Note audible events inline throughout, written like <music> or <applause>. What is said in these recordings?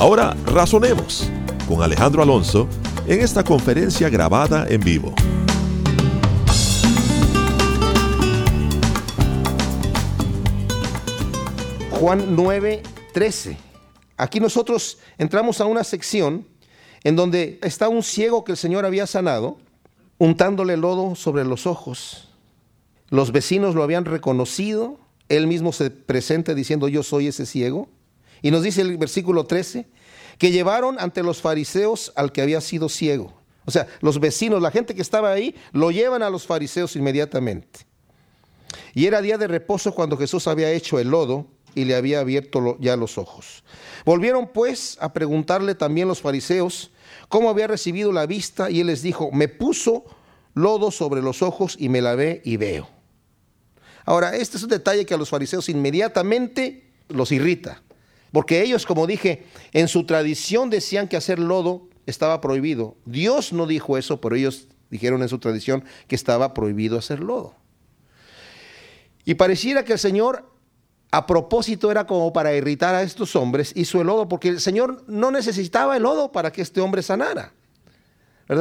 Ahora razonemos con Alejandro Alonso en esta conferencia grabada en vivo. Juan 9, 13. Aquí nosotros entramos a una sección en donde está un ciego que el Señor había sanado, untándole lodo sobre los ojos. Los vecinos lo habían reconocido, él mismo se presenta diciendo yo soy ese ciego. Y nos dice el versículo 13, que llevaron ante los fariseos al que había sido ciego. O sea, los vecinos, la gente que estaba ahí, lo llevan a los fariseos inmediatamente. Y era día de reposo cuando Jesús había hecho el lodo y le había abierto ya los ojos. Volvieron pues a preguntarle también los fariseos cómo había recibido la vista y él les dijo, me puso lodo sobre los ojos y me lavé y veo. Ahora, este es un detalle que a los fariseos inmediatamente los irrita, porque ellos, como dije, en su tradición decían que hacer lodo estaba prohibido. Dios no dijo eso, pero ellos dijeron en su tradición que estaba prohibido hacer lodo. Y pareciera que el Señor a propósito era como para irritar a estos hombres, hizo el lodo, porque el Señor no necesitaba el lodo para que este hombre sanara.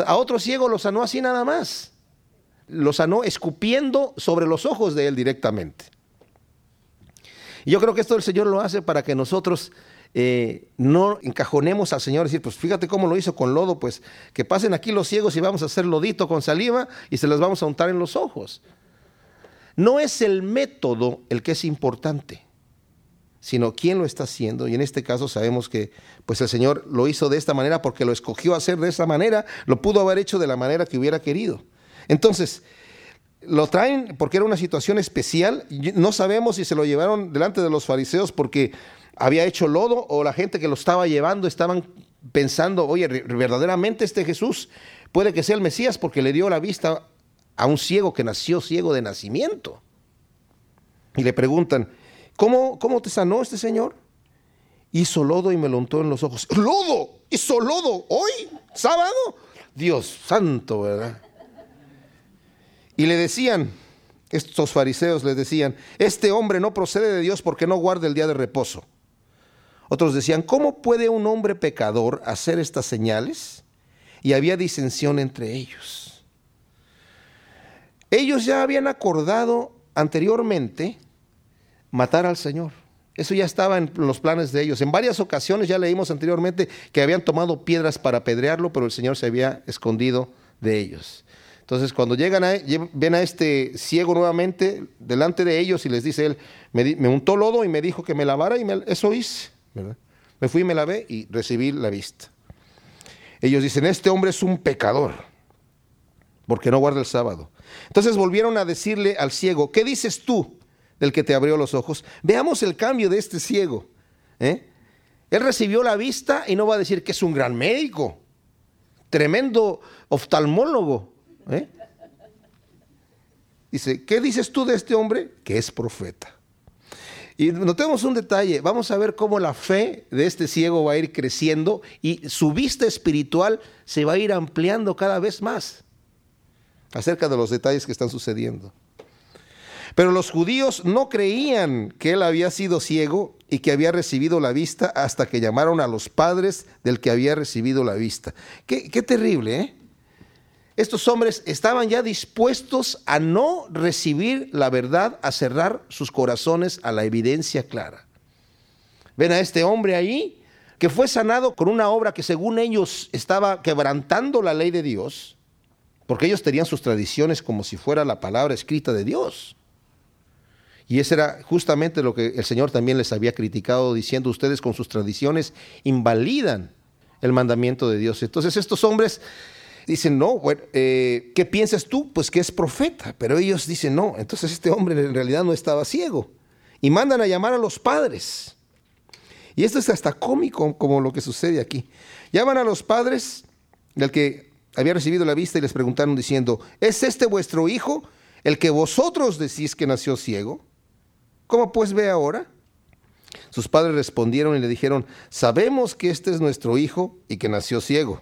A otro ciego lo sanó así nada más. Lo sanó escupiendo sobre los ojos de él directamente. Y yo creo que esto el Señor lo hace para que nosotros eh, no encajonemos al Señor y decir, pues fíjate cómo lo hizo con lodo, pues que pasen aquí los ciegos y vamos a hacer lodito con saliva y se las vamos a untar en los ojos. No es el método el que es importante, sino quién lo está haciendo. Y en este caso sabemos que pues el Señor lo hizo de esta manera porque lo escogió hacer de esa manera, lo pudo haber hecho de la manera que hubiera querido. Entonces, lo traen porque era una situación especial. No sabemos si se lo llevaron delante de los fariseos porque había hecho lodo o la gente que lo estaba llevando estaban pensando, oye, verdaderamente este Jesús puede que sea el Mesías porque le dio la vista a un ciego que nació ciego de nacimiento. Y le preguntan, ¿cómo, cómo te sanó este señor? Hizo lodo y me lo untó en los ojos. ¡Lodo! ¿Hizo lodo hoy? ¿Sábado? Dios santo, ¿verdad? Y le decían, estos fariseos les decían, este hombre no procede de Dios porque no guarda el día de reposo. Otros decían, ¿cómo puede un hombre pecador hacer estas señales? Y había disensión entre ellos. Ellos ya habían acordado anteriormente matar al Señor. Eso ya estaba en los planes de ellos. En varias ocasiones ya leímos anteriormente que habían tomado piedras para apedrearlo, pero el Señor se había escondido de ellos. Entonces, cuando llegan a, ven a este ciego nuevamente delante de ellos y les dice él, me, untó lodo y me dijo que me lavara y eso hice. Me fui y me lavé y recibí la vista. Ellos dicen, este hombre es un pecador porque no guarda el sábado. Entonces volvieron a decirle al ciego, ¿qué dices tú del que te abrió los ojos? Veamos el cambio de este ciego. ¿eh? Él recibió la vista y no va a decir que es un gran médico, tremendo oftalmólogo. ¿Eh? Dice, ¿qué dices tú de este hombre? Que es profeta. Y notemos un detalle, vamos a ver cómo la fe de este ciego va a ir creciendo y su vista espiritual se va a ir ampliando cada vez más acerca de los detalles que están sucediendo. Pero los judíos no creían que él había sido ciego y que había recibido la vista hasta que llamaron a los padres del que había recibido la vista. Qué, terrible, ¿eh? Estos hombres estaban ya dispuestos a no recibir la verdad, a cerrar sus corazones a la evidencia clara. Ven a este hombre ahí que fue sanado con una obra que según ellos estaba quebrantando la ley de Dios porque ellos tenían sus tradiciones como si fuera la palabra escrita de Dios. Y eso era justamente lo que el Señor también les había criticado, diciendo ustedes con sus tradiciones invalidan el mandamiento de Dios. Entonces estos hombres dicen, no, eh, ¿qué piensas tú? Pues que es profeta. Pero ellos dicen, no, entonces este hombre en realidad no estaba ciego. Y mandan a llamar a los padres. Y esto es hasta cómico como lo que sucede aquí. Llaman a los padres del que había recibido la vista y les preguntaron diciendo, ¿es este vuestro hijo, el que vosotros decís que nació ciego? ¿Cómo pues ve ahora? Sus padres respondieron y le dijeron, sabemos que este es nuestro hijo y que nació ciego.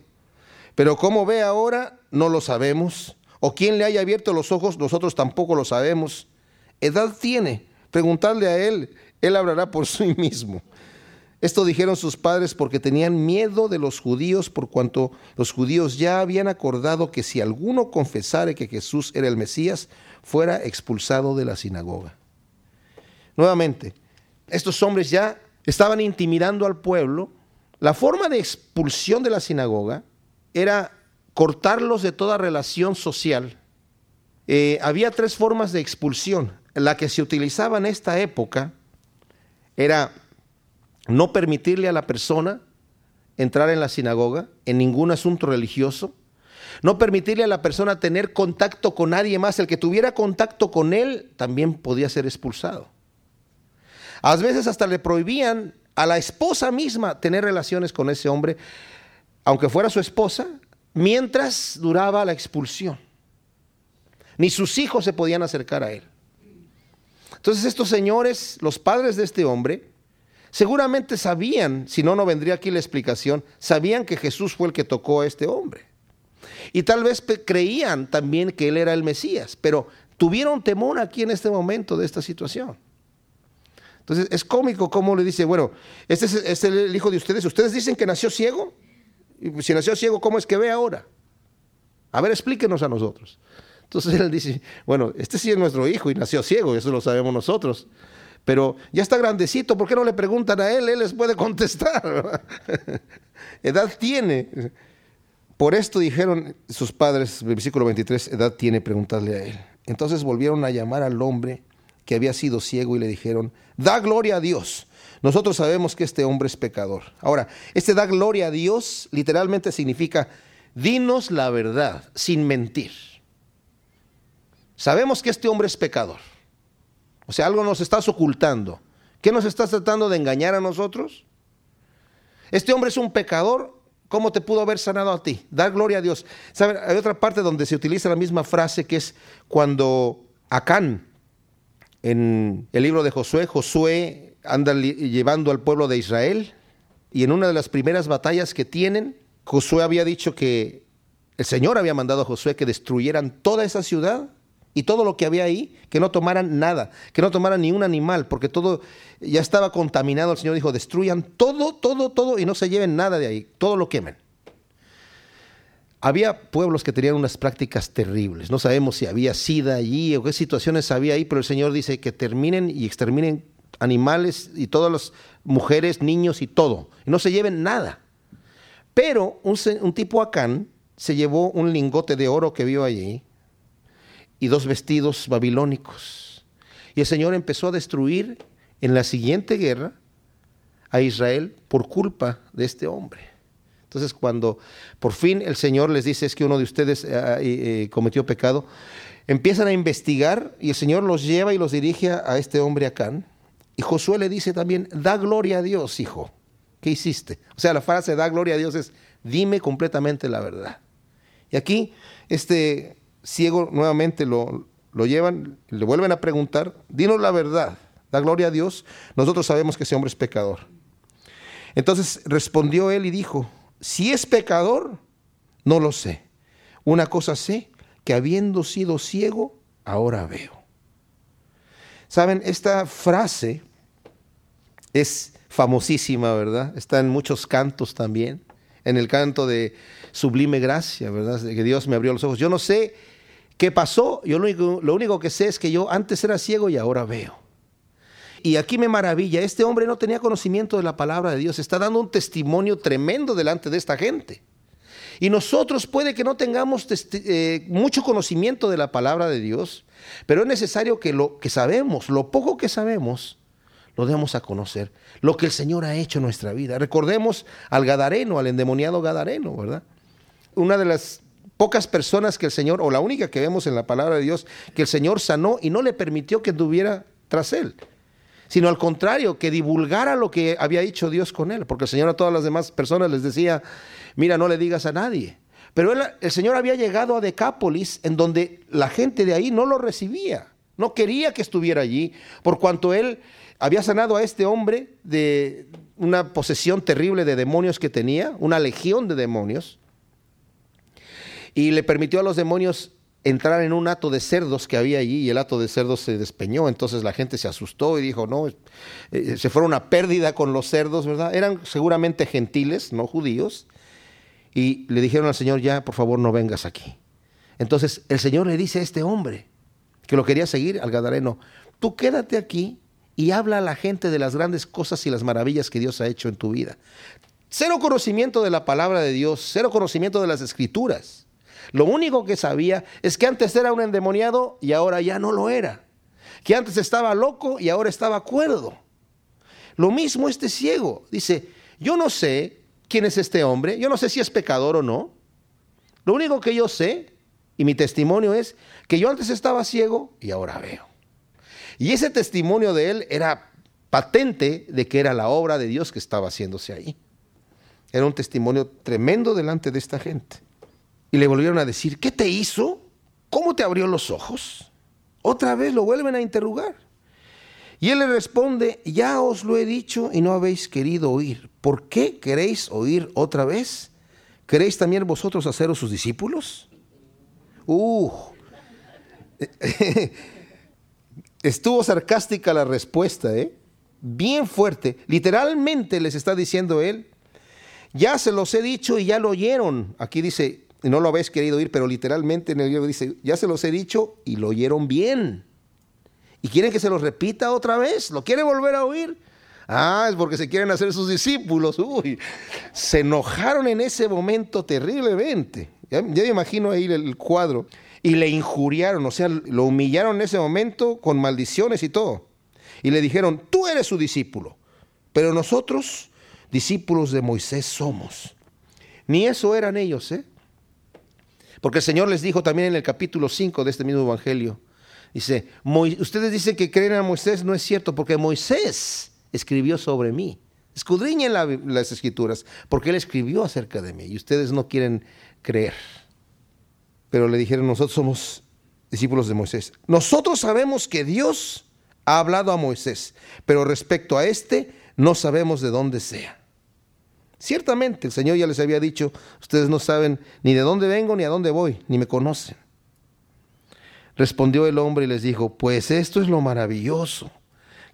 Pero cómo ve ahora, no lo sabemos. O quién le haya abierto los ojos, nosotros tampoco lo sabemos. Edad tiene, preguntarle a él, él hablará por sí <laughs> mismo. Esto dijeron sus padres porque tenían miedo de los judíos por cuanto los judíos ya habían acordado que si alguno confesare que Jesús era el Mesías, fuera expulsado de la sinagoga. Nuevamente, estos hombres ya estaban intimidando al pueblo. La forma de expulsión de la sinagoga era cortarlos de toda relación social. Eh, había tres formas de expulsión. La que se utilizaba en esta época era no permitirle a la persona entrar en la sinagoga en ningún asunto religioso, no permitirle a la persona tener contacto con nadie más, el que tuviera contacto con él también podía ser expulsado. A veces hasta le prohibían a la esposa misma tener relaciones con ese hombre, aunque fuera su esposa, mientras duraba la expulsión. Ni sus hijos se podían acercar a él. Entonces estos señores, los padres de este hombre, seguramente sabían, si no, no vendría aquí la explicación, sabían que Jesús fue el que tocó a este hombre. Y tal vez creían también que él era el Mesías, pero tuvieron temor aquí en este momento de esta situación. Entonces es cómico cómo le dice, bueno, este es, es el hijo de ustedes, ustedes dicen que nació ciego, y si nació ciego, ¿cómo es que ve ahora? A ver, explíquenos a nosotros. Entonces <laughs> él dice, bueno, este sí es nuestro hijo y nació ciego, eso lo sabemos nosotros pero ya está grandecito, ¿por qué no le preguntan a él? Él les puede <laughs> contestar. <laughs> edad tiene. Por esto dijeron sus padres, versículo 23, edad tiene, preguntarle a él. Entonces volvieron a llamar al hombre que había sido ciego y le dijeron, da gloria a Dios. Nosotros sabemos que este hombre es pecador. Ahora, este da gloria a Dios literalmente significa, dinos la verdad sin mentir. Sabemos que este hombre es pecador. O sea, algo nos estás ocultando. ¿Qué nos estás tratando de engañar a nosotros? Este hombre es un pecador. ¿Cómo te pudo haber sanado a ti? Dar gloria a Dios. Hay otra parte donde se utiliza la misma frase que es cuando Acán, en el libro de Josué, Josué anda llevando al pueblo de Israel y en una de las primeras batallas que tienen, Josué había dicho que el Señor había mandado a Josué que destruyeran toda esa ciudad y todo lo que había ahí, que no tomaran nada, que no tomaran ni un animal, porque todo ya estaba contaminado. El Señor dijo, destruyan todo, todo, todo y no se lleven nada de ahí, todo lo quemen. Había pueblos que tenían unas prácticas terribles. No sabemos si había sida allí o qué situaciones había ahí, pero el Señor dice que terminen y exterminen animales y todas las mujeres, niños y todo. Y no se lleven nada. Pero un, tipo Acán se llevó un lingote de oro que vio allí y dos vestidos babilónicos. Y el Señor empezó a destruir en la siguiente guerra a Israel por culpa de este hombre. Entonces cuando por fin el Señor les dice es que uno de ustedes eh, eh, cometió pecado, empiezan a investigar y el Señor los lleva y los dirige a este hombre Acán. Y Josué le dice también, da gloria a Dios, hijo. ¿Qué hiciste? O sea, la frase da gloria a Dios es, dime completamente la verdad. Y aquí este ciego nuevamente lo, lo llevan, le vuelven a preguntar, dinos la verdad, da gloria a Dios, nosotros sabemos que ese hombre es pecador. Entonces respondió él y dijo, si es pecador, no lo sé. Una cosa sé, que habiendo sido ciego, ahora veo. Saben, esta frase es famosísima, ¿verdad? Está en muchos cantos también. En el canto de Sublime Gracia, ¿verdad? Que Dios me abrió los ojos. Yo no sé ¿Qué pasó? Yo lo único, lo único que sé es que yo antes era ciego y ahora veo. Y aquí me maravilla, este hombre no tenía conocimiento de la palabra de Dios, está dando un testimonio tremendo delante de esta gente. Y nosotros puede que no tengamos eh, mucho conocimiento de la palabra de Dios, pero es necesario que lo que sabemos, lo poco que sabemos, lo demos a conocer, lo que el Señor ha hecho en nuestra vida. Recordemos al Gadareno, al endemoniado Gadareno, ¿verdad? Una de las pocas personas que el Señor, o la única que vemos en la palabra de Dios, que el Señor sanó y no le permitió que tuviera tras él. sino al contrario, que divulgara lo que había hecho Dios con él, porque el Señor a todas las demás personas les decía, mira, no le digas a nadie. Pero el Señor había llegado a Decápolis, en donde la gente de ahí no lo recibía, no quería que estuviera allí, por cuanto él había sanado a este hombre de una posesión terrible de demonios que tenía, una legión de demonios, y le permitió a los demonios entrar en un hato de cerdos que había allí y el hato de cerdos se despeñó, entonces la gente se asustó y dijo, no, eh, se fueron una pérdida con los cerdos, ¿verdad? Eran seguramente gentiles, no judíos, y le dijeron al Señor, ya, por favor, no vengas aquí. Entonces el Señor le dice a este hombre, que lo quería seguir, al Gadareno, tú quédate aquí y habla a la gente de las grandes cosas y las maravillas que Dios ha hecho en tu vida. Cero conocimiento de la palabra de Dios, cero conocimiento de las escrituras. Lo único que sabía es que antes era un endemoniado y ahora ya no lo era. Que antes estaba loco y ahora estaba cuerdo. Lo mismo este ciego. Dice, yo no sé quién es este hombre, yo no sé si es pecador o no. Lo único que yo sé, y mi testimonio es, que yo antes estaba ciego y ahora veo. Y ese testimonio de él era patente de que era la obra de Dios que estaba haciéndose ahí. Era un testimonio tremendo delante de esta gente. Y le volvieron a decir, ¿qué te hizo? ¿Cómo te abrió los ojos? Otra vez lo vuelven a interrogar. Y él le responde, ya os lo he dicho y no habéis querido oír. ¿Por qué queréis oír otra vez? ¿Queréis también vosotros haceros sus discípulos? Uh, <laughs> estuvo sarcástica la respuesta, ¿eh? Bien fuerte. Literalmente les está diciendo él, ya se los he dicho y ya lo oyeron. Aquí dice, no lo habéis querido oír, pero literalmente en el libro dice, ya se los he dicho y lo oyeron bien. ¿Y quieren que se los repita otra vez? ¿Lo quieren volver a oír? Ah, es porque se quieren hacer sus discípulos. Uy, se enojaron en ese momento terriblemente. Ya, me imagino ahí el cuadro. Y le injuriaron, o sea, lo humillaron en ese momento con maldiciones y todo. Y le dijeron, tú eres su discípulo, pero nosotros discípulos de Moisés somos. Ni eso eran ellos, ¿eh? Porque el Señor les dijo también en el capítulo 5 de este mismo Evangelio, dice, ustedes dicen que creen a Moisés, no es cierto, porque Moisés escribió sobre mí. Escudriñen las escrituras, porque él escribió acerca de mí y ustedes no quieren creer. Pero le dijeron, nosotros somos discípulos de Moisés. Nosotros sabemos que Dios ha hablado a Moisés, pero respecto a este, no sabemos de dónde sea. Ciertamente el Señor ya les había dicho, ustedes no saben ni de dónde vengo ni a dónde voy, ni me conocen. Respondió el hombre y les dijo, pues esto es lo maravilloso,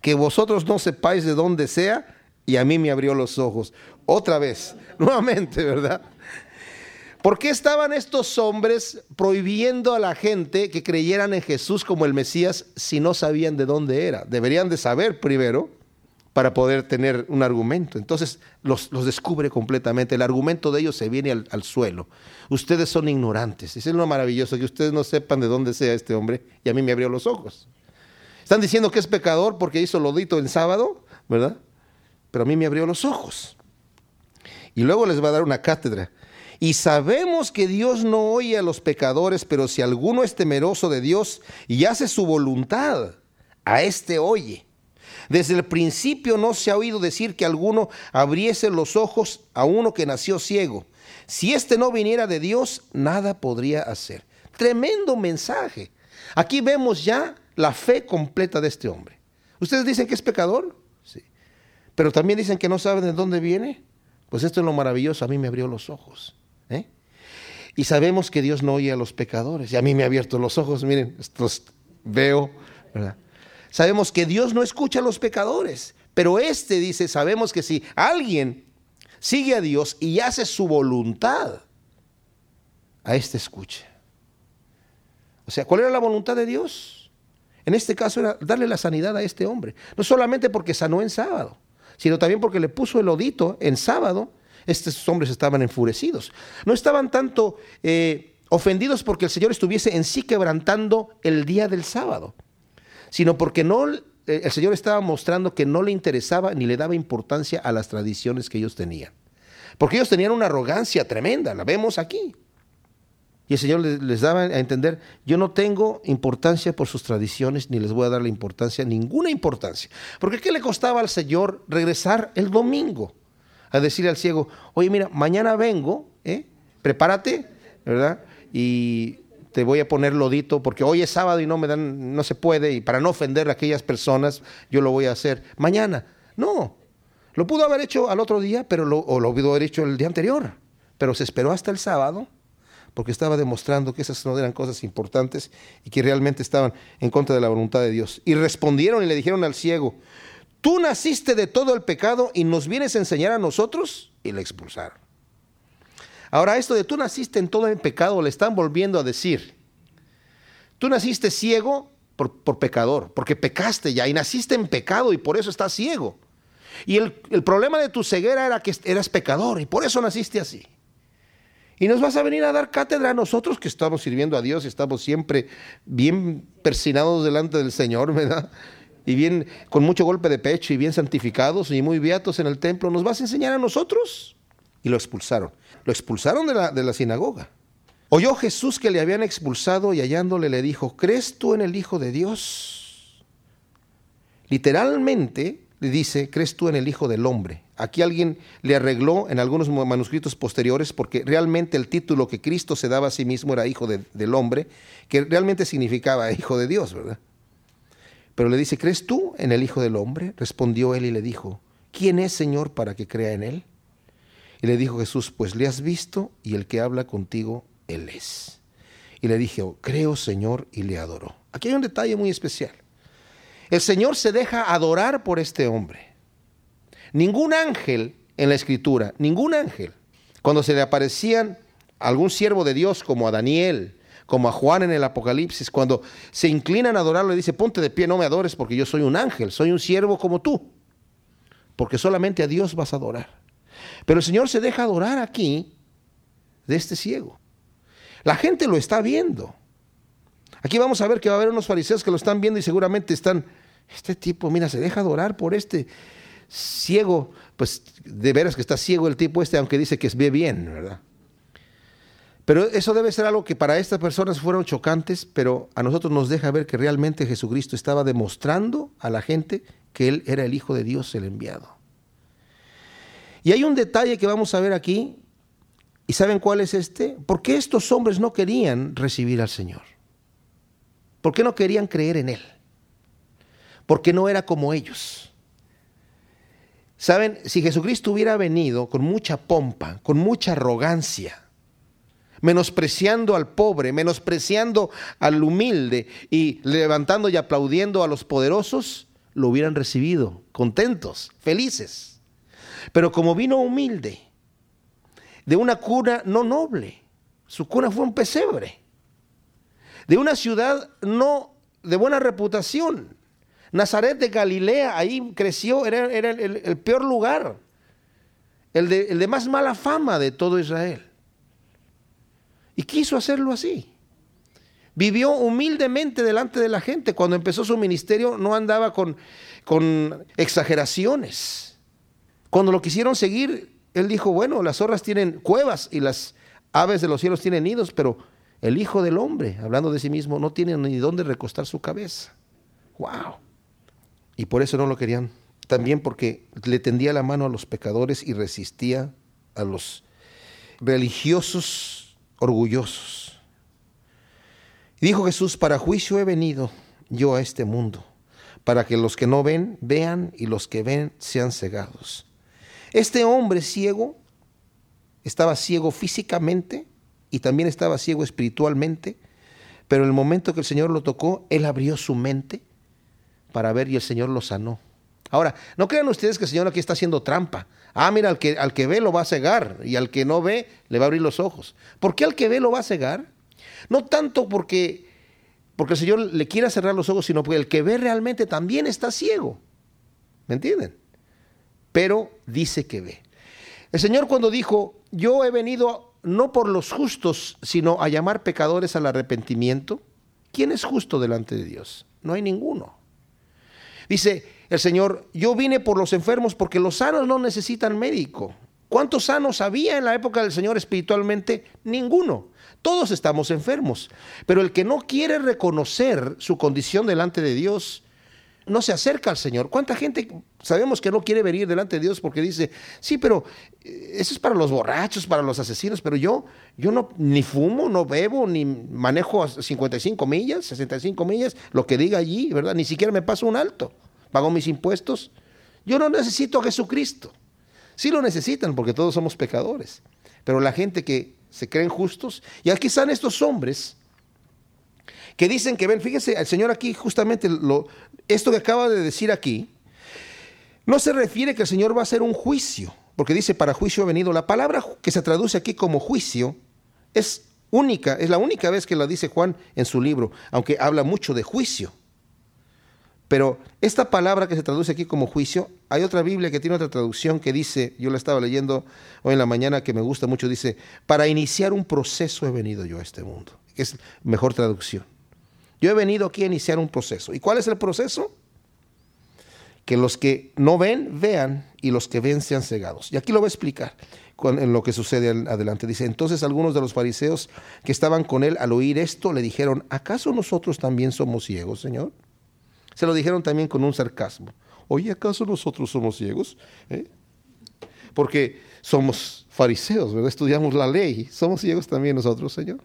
que vosotros no sepáis de dónde sea, y a mí me abrió los ojos. Otra vez, <laughs> nuevamente, ¿verdad? ¿Por qué estaban estos hombres prohibiendo a la gente que creyeran en Jesús como el Mesías si no sabían de dónde era? Deberían de saber primero para poder tener un argumento. Entonces los, descubre completamente. El argumento de ellos se viene al, suelo. Ustedes son ignorantes. Es lo maravilloso que ustedes no sepan de dónde sea este hombre y a mí me abrió los ojos. Están diciendo que es pecador porque hizo lodito en sábado, ¿verdad? Pero a mí me abrió los ojos. Y luego les va a dar una cátedra. Y sabemos que Dios no oye a los pecadores, pero si alguno es temeroso de Dios y hace su voluntad, a éste oye. Desde el principio no se ha oído decir que alguno abriese los ojos a uno que nació ciego. Si éste no viniera de Dios, nada podría hacer. Tremendo mensaje. Aquí vemos ya la fe completa de este hombre. ¿Ustedes dicen que es pecador? Pero también dicen que no saben de dónde viene. Pues esto es lo maravilloso. A mí me abrió los ojos. ¿eh? Y sabemos que Dios no oye a los pecadores. Y a mí me ha abierto los ojos. Miren, estos veo. Sabemos que Dios no escucha a los pecadores, pero este dice, sabemos que si alguien sigue a Dios y hace su voluntad, a este escucha. O sea, ¿cuál era la voluntad de Dios? En este caso era darle la sanidad a este hombre. No solamente porque sanó en sábado, sino también porque le puso el odito en sábado. Estos hombres estaban enfurecidos. No estaban tanto eh, ofendidos porque el Señor estuviese en sí quebrantando el día del sábado, sino porque no, eh, el Señor estaba mostrando que no le interesaba ni le daba importancia a las tradiciones que ellos tenían. Porque ellos tenían una arrogancia tremenda, la vemos aquí. Y el Señor les, daba a entender, yo no tengo importancia por sus tradiciones, ni les voy a dar la importancia, ninguna importancia. Porque ¿qué le costaba al Señor regresar el domingo? A decirle al ciego, oye, mira, mañana vengo, ¿eh? prepárate, ¿verdad? Y te voy a poner lodito, porque hoy es sábado y no me dan, no se puede, y para no ofender a aquellas personas, yo lo voy a hacer mañana. No, lo pudo haber hecho al otro día, pero o lo pudo haber hecho el día anterior, pero se esperó hasta el sábado porque estaba demostrando que esas no eran cosas importantes y que realmente estaban en contra de la voluntad de Dios. Y respondieron y le dijeron al ciego, tú naciste de todo el pecado y nos vienes a enseñar a nosotros y le expulsaron. Ahora esto de tú naciste en todo el pecado le están volviendo a decir, tú naciste ciego por, por pecador, porque pecaste ya y naciste en pecado y por eso estás ciego. Y el, el problema de tu ceguera era que eras pecador y por eso naciste así. Y nos vas a venir a dar cátedra a nosotros que estamos sirviendo a Dios y estamos siempre bien persinados delante del Señor, <laughs> ¿verdad? Y bien, con mucho golpe de pecho y bien santificados y muy beatos en el templo, ¿nos vas a enseñar a nosotros? Y lo expulsaron. Lo expulsaron de la, de la sinagoga. Oyó Jesús que le habían expulsado y hallándole le dijo, ¿crees tú en el Hijo de Dios? Literalmente le dice, ¿crees tú en el Hijo del Hombre? Aquí alguien le arregló en algunos manuscritos posteriores porque realmente el título que Cristo se daba a sí mismo era Hijo del Hombre, que realmente significaba Hijo de Dios, ¿verdad? Pero le dice, ¿crees tú en el Hijo del Hombre? Respondió él y le dijo, ¿quién es Señor para que crea en él? Y le dijo Jesús, pues le has visto y el que habla contigo, él es. Y le dije, creo Señor, y le adoró. Aquí hay un detalle muy especial. El Señor se deja adorar por este hombre. Ningún ángel en la escritura, ningún ángel, cuando se le aparecían algún siervo de Dios como a Daniel, como a Juan en el Apocalipsis, cuando se inclinan a adorarlo, le dice, ponte de pie, no me adores porque yo soy un ángel, soy un siervo como tú, porque solamente a Dios vas a adorar. Pero el Señor se deja adorar aquí de este ciego. La gente lo está viendo. Aquí vamos a ver que va a haber unos fariseos que lo están viendo y seguramente están este tipo, mira, se deja adorar por este ciego, pues de veras que está ciego el tipo este, aunque dice que ve bien, ¿verdad? Pero eso debe ser algo que para estas personas fueron chocantes, pero a nosotros nos deja ver que realmente Jesucristo estaba demostrando a la gente que Él era el Hijo de Dios, el enviado. Y hay un detalle que vamos a ver aquí, ¿y saben cuál es este? ¿Por qué estos hombres no querían recibir al Señor? ¿Por qué no querían creer en Él? porque no era como ellos. Saben, si Jesucristo hubiera venido con mucha pompa, con mucha arrogancia, menospreciando al pobre, menospreciando al humilde y levantando y aplaudiendo a los poderosos, lo hubieran recibido contentos, felices. Pero como vino humilde, de una cuna no noble, su cuna fue un pesebre, de una ciudad no de buena reputación, Nazaret de Galilea, ahí creció, era, el, peor lugar, el de, más mala fama de todo Israel. Y quiso hacerlo así. Vivió humildemente delante de la gente. Cuando empezó su ministerio no andaba con, con exageraciones. Cuando lo quisieron seguir, él dijo, bueno, las zorras tienen cuevas y las aves de los cielos tienen nidos, pero el Hijo del Hombre, hablando de sí mismo, no tiene ni dónde recostar su cabeza. ¡Wow! Y por eso no lo querían. También porque le tendía la mano a los pecadores y resistía a los religiosos orgullosos. Dijo Jesús, para juicio he venido yo a este mundo, para que los que no ven vean y los que ven sean cegados. Este hombre ciego estaba ciego físicamente y también estaba ciego espiritualmente, pero en el momento que el Señor lo tocó, Él abrió su mente para ver y el Señor lo sanó. Ahora, no crean ustedes que el Señor aquí está haciendo trampa. Ah, mira, al que, al que ve lo va a cegar y al que no ve le va a abrir los ojos. ¿Por qué al que ve lo va a cegar? No tanto porque, porque el Señor le quiera cerrar los ojos, sino porque el que ve realmente también está ciego. ¿Me entienden? Pero dice que ve. El Señor cuando dijo, yo he venido no por los justos, sino a llamar pecadores al arrepentimiento, ¿quién es justo delante de Dios? No hay ninguno. Dice el Señor, yo vine por los enfermos porque los sanos no necesitan médico. ¿Cuántos sanos había en la época del Señor espiritualmente? Ninguno. Todos estamos enfermos. Pero el que no quiere reconocer su condición delante de Dios, no se acerca al Señor. ¿Cuánta gente sabemos que no quiere venir delante de Dios porque dice, sí, pero eh, eso es para los borrachos, para los asesinos, pero yo, yo no ni fumo, no bebo, ni manejo 55 millas, 65 millas, lo que diga allí, ¿verdad? Ni siquiera me paso un alto, pago mis impuestos. Yo no necesito a Jesucristo. Sí lo necesitan porque todos somos pecadores. Pero la gente que se creen justos, y aquí están estos hombres que dicen que ven, fíjese, el Señor aquí justamente lo, esto que acaba de decir aquí, no se refiere que el Señor va a hacer un juicio, porque dice para juicio ha venido. La palabra que se traduce aquí como juicio es única, es la única vez que la dice Juan en su libro, aunque habla mucho de juicio. Pero esta palabra que se traduce aquí como juicio, hay otra Biblia que tiene otra traducción que dice, yo la estaba leyendo hoy en la mañana que me gusta mucho, dice, para iniciar un proceso he venido yo a este mundo, que es mejor traducción. Yo he venido aquí a iniciar un proceso. ¿Y cuál es el proceso? Que los que no ven, vean, y los que ven sean cegados. Y aquí lo voy a explicar en lo que sucede adelante. Dice, entonces algunos de los fariseos que estaban con él al oír esto le dijeron, ¿acaso nosotros también somos ciegos, Señor? Se lo dijeron también con un sarcasmo. Oye, ¿acaso nosotros somos ciegos? ¿Eh? Porque somos fariseos, ¿verdad? Estudiamos la ley. ¿Somos ciegos también nosotros, Señor?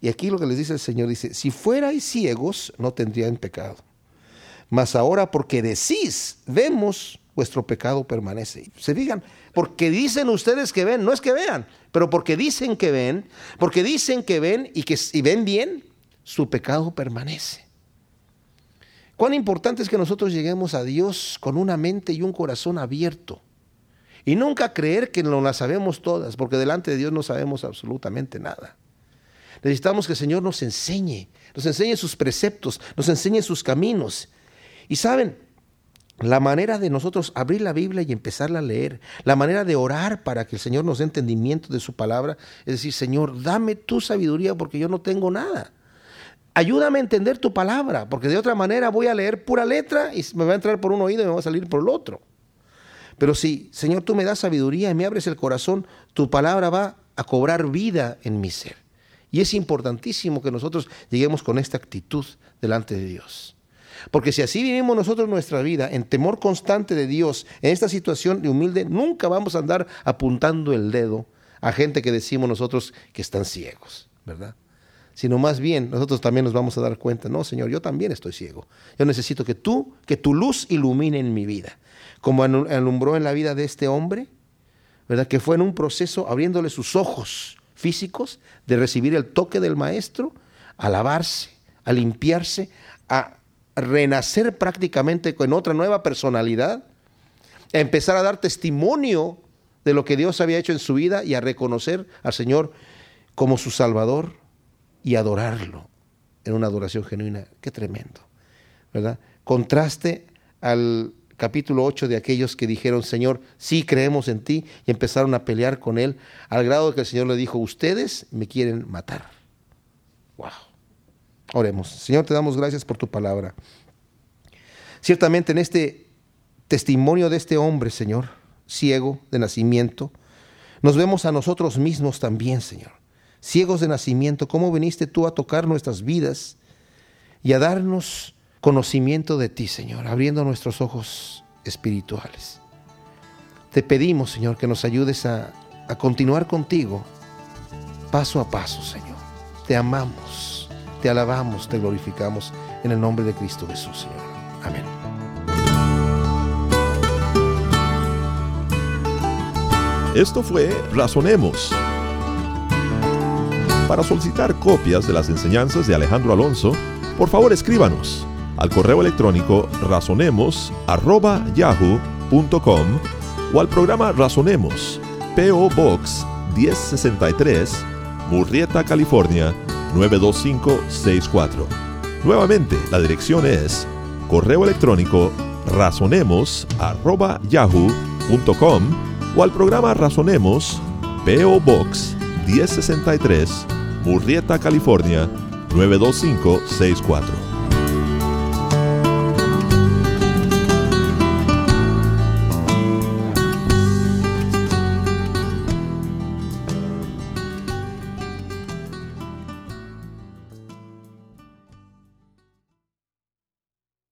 Y aquí lo que les dice el Señor, dice, si fuerais ciegos, no tendrían pecado. Mas ahora porque decís, vemos, vuestro pecado permanece. Se digan, porque dicen ustedes que ven, no es que vean, pero porque dicen que ven, porque dicen que ven y que y ven bien, su pecado permanece. Cuán importante es que nosotros lleguemos a Dios con una mente y un corazón abierto. Y nunca creer que no las sabemos todas, porque delante de Dios no sabemos absolutamente nada. Necesitamos que el Señor nos enseñe, nos enseñe sus preceptos, nos enseñe sus caminos. Y saben, la manera de nosotros abrir la Biblia y empezarla a leer, la manera de orar para que el Señor nos dé entendimiento de su palabra, es decir, Señor, dame tu sabiduría porque yo no tengo nada. Ayúdame a entender tu palabra, porque de otra manera voy a leer pura letra y me va a entrar por un oído y me va a salir por el otro. Pero si, Señor, tú me das sabiduría y me abres el corazón, tu palabra va a cobrar vida en mi ser. Y es importantísimo que nosotros lleguemos con esta actitud delante de Dios. Porque si así vivimos nosotros nuestra vida en temor constante de Dios, en esta situación de humilde, nunca vamos a andar apuntando el dedo a gente que decimos nosotros que están ciegos, ¿verdad? Sino más bien nosotros también nos vamos a dar cuenta, no, Señor, yo también estoy ciego. Yo necesito que tú, que tu luz ilumine en mi vida. Como alumbró en la vida de este hombre, ¿verdad? Que fue en un proceso abriéndole sus ojos físicos de recibir el toque del maestro, a lavarse, a limpiarse, a renacer prácticamente con otra nueva personalidad, a empezar a dar testimonio de lo que Dios había hecho en su vida y a reconocer al Señor como su Salvador y adorarlo en una adoración genuina. Qué tremendo, ¿verdad? Contraste al capítulo 8 de aquellos que dijeron, Señor, sí creemos en ti, y empezaron a pelear con él, al grado de que el Señor le dijo, ustedes me quieren matar. Wow. Oremos. Señor, te damos gracias por tu palabra. Ciertamente en este testimonio de este hombre, Señor, ciego de nacimiento, nos vemos a nosotros mismos también, Señor. Ciegos de nacimiento, ¿cómo viniste tú a tocar nuestras vidas y a darnos conocimiento de ti, Señor, abriendo nuestros ojos espirituales. Te pedimos, Señor, que nos ayudes a, a continuar contigo paso a paso, Señor. Te amamos, te alabamos, te glorificamos en el nombre de Cristo Jesús, Señor. Amén. Esto fue Razonemos. Para solicitar copias de las enseñanzas de Alejandro Alonso, por favor escríbanos al correo electrónico razonemos@yahoo.com o al programa Razonemos, PO Box 1063, Murrieta, California 92564. Nuevamente, la dirección es correo electrónico razonemos@yahoo.com o al programa Razonemos, PO Box 1063, Murrieta, California 92564.